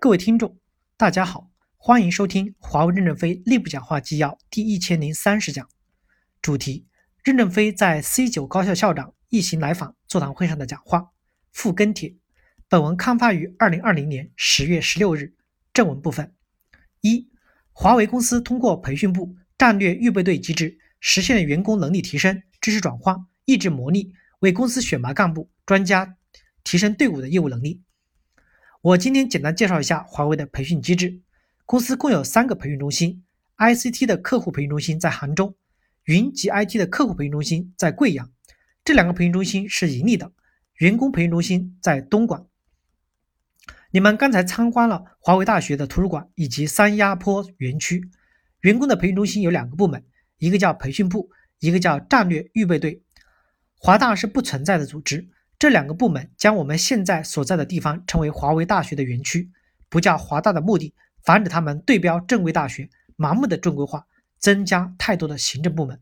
各位听众，大家好，欢迎收听华为任正非内部讲话纪要第一千零三十讲，主题：任正非在 C 九高校校长一行来访座谈会上的讲话。附跟帖，本文刊发于二零二零年十月十六日。正文部分：一、华为公司通过培训部战略预备队机制，实现了员工能力提升、知识转化、意志磨砺，为公司选拔干部专家，提升队伍的业务能力。我今天简单介绍一下华为的培训机制。公司共有三个培训中心：ICT 的客户培训中心在杭州，云及 IT 的客户培训中心在贵阳。这两个培训中心是盈利的，员工培训中心在东莞。你们刚才参观了华为大学的图书馆以及三亚坡园区。员工的培训中心有两个部门，一个叫培训部，一个叫战略预备队。华大是不存在的组织。这两个部门将我们现在所在的地方称为华为大学的园区，不叫华大的目的，防止他们对标正规大学，盲目的正规化，增加太多的行政部门。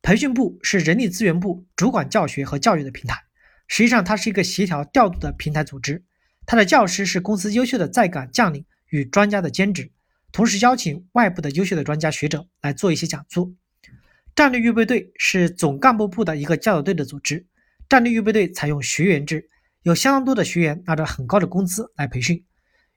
培训部是人力资源部主管教学和教育的平台，实际上它是一个协调调度的平台组织。它的教师是公司优秀的在岗将领与专家的兼职，同时邀请外部的优秀的专家学者来做一些讲座。战略预备队是总干部部的一个教导队的组织。战略预备队采用学员制，有相当多的学员拿着很高的工资来培训。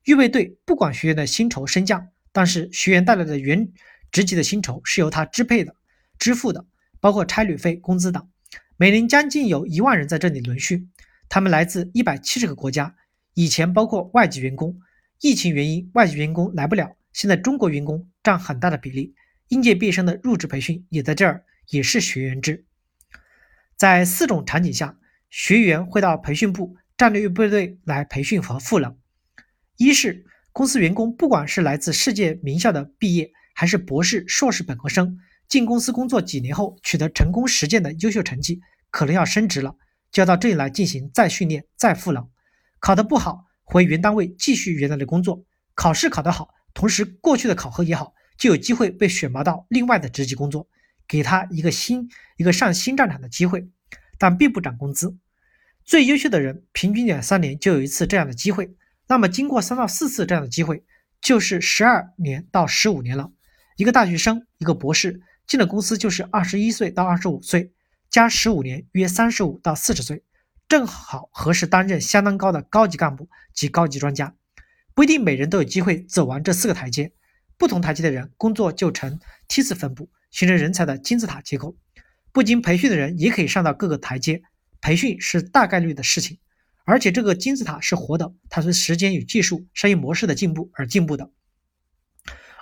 预备队不管学员的薪酬升降，但是学员带来的原职级的薪酬是由他支配的、支付的，包括差旅费、工资等。每年将近有一万人在这里轮训，他们来自一百七十个国家，以前包括外籍员工。疫情原因，外籍员工来不了，现在中国员工占很大的比例。应届毕业生的入职培训也在这儿，也是学员制。在四种场景下，学员会到培训部战略预备队来培训和赋能。一是公司员工，不管是来自世界名校的毕业，还是博士、硕士、本科生，进公司工作几年后取得成功实践的优秀成绩，可能要升职了，就要到这里来进行再训练、再赋能。考得不好，回原单位继续原来的工作；考试考得好，同时过去的考核也好，就有机会被选拔到另外的职级工作。给他一个新一个上新战场的机会，但并不涨工资。最优秀的人平均两三年就有一次这样的机会，那么经过三到四次这样的机会，就是十二年到十五年了。一个大学生，一个博士进了公司就是二十一岁到二十五岁，加十五年约三十五到四十岁，正好合适担任相当高的高级干部及高级专家。不一定每人都有机会走完这四个台阶，不同台阶的人工作就呈梯次分布。形成人才的金字塔结构，不经培训的人也可以上到各个台阶。培训是大概率的事情，而且这个金字塔是活的，它随时间与技术、商业模式的进步而进步的。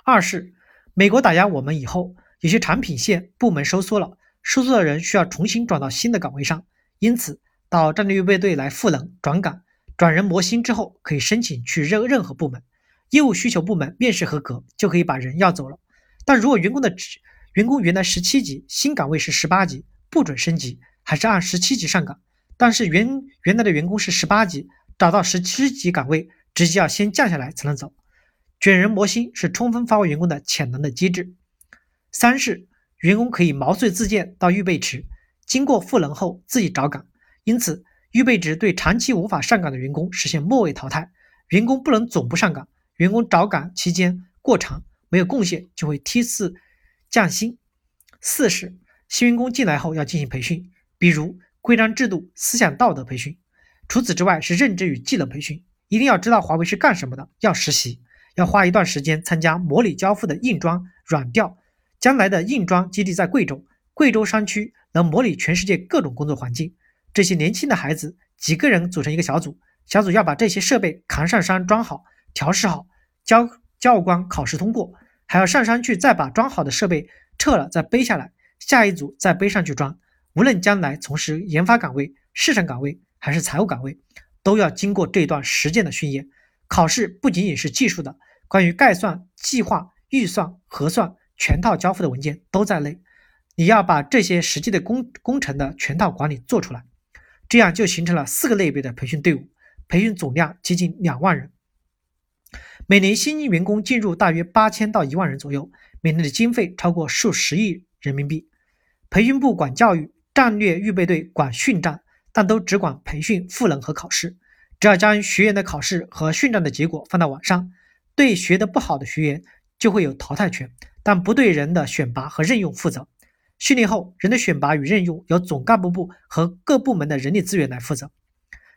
二是美国打压我们以后，有些产品线部门收缩了，收缩的人需要重新转到新的岗位上，因此到战略预备队来赋能、转岗、转人磨心之后，可以申请去任任何部门，业务需求部门面试合格就可以把人要走了。但如果员工的职员工原来十七级，新岗位是十八级，不准升级，还是按十七级上岗。但是原原来的员工是十八级，找到十七级岗位，直接要先降下来才能走。卷人磨心是充分发挥员工的潜能的机制。三是员工可以毛遂自荐到预备池，经过赋能后自己找岗。因此，预备值对长期无法上岗的员工实现末位淘汰。员工不能总不上岗，员工找岗期间过长，没有贡献，就会梯次。降薪。四是新员工进来后要进行培训，比如规章制度、思想道德培训。除此之外是认知与技能培训，一定要知道华为是干什么的，要实习，要花一段时间参加模拟交付的硬装、软调。将来的硬装基地在贵州，贵州山区能模拟全世界各种工作环境。这些年轻的孩子几个人组成一个小组，小组要把这些设备扛上山装好、调试好，交教官考试通过。还要上山去，再把装好的设备撤了，再背下来，下一组再背上去装。无论将来从事研发岗位、市场岗位还是财务岗位，都要经过这段实践的训练。考试不仅仅是技术的，关于概算、计划、预算、核算全套交付的文件都在内。你要把这些实际的工工程的全套管理做出来，这样就形成了四个类别的培训队伍，培训总量接近两万人。每年新进员工进入大约八千到一万人左右，每年的经费超过数十亿人民币。培训部管教育，战略预备队管训战，但都只管培训、赋能和考试。只要将学员的考试和训战的结果放到网上，对学得不好的学员就会有淘汰权，但不对人的选拔和任用负责。训练后，人的选拔与任用由总干部部和各部门的人力资源来负责。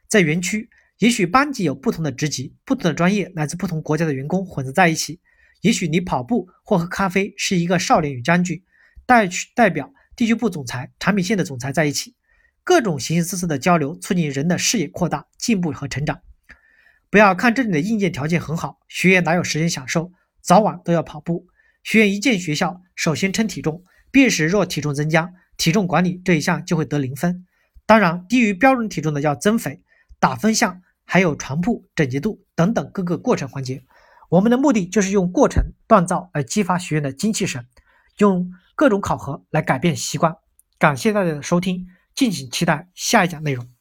在园区，也许班级有不同的职级、不同的专业、来自不同国家的员工混杂在一起。也许你跑步或喝咖啡是一个少年与将军，代代表地区部总裁、产品线的总裁在一起。各种形形色色的交流，促进人的视野扩大、进步和成长。不要看这里的硬件条件很好，学员哪有时间享受？早晚都要跑步。学员一进学校，首先称体重。毕业时若体重增加，体重管理这一项就会得零分。当然，低于标准体重的要增肥。打分项还有床铺整洁度等等各个过程环节。我们的目的就是用过程锻造来激发学员的精气神，用各种考核来改变习惯。感谢大家的收听，敬请期待下一讲内容。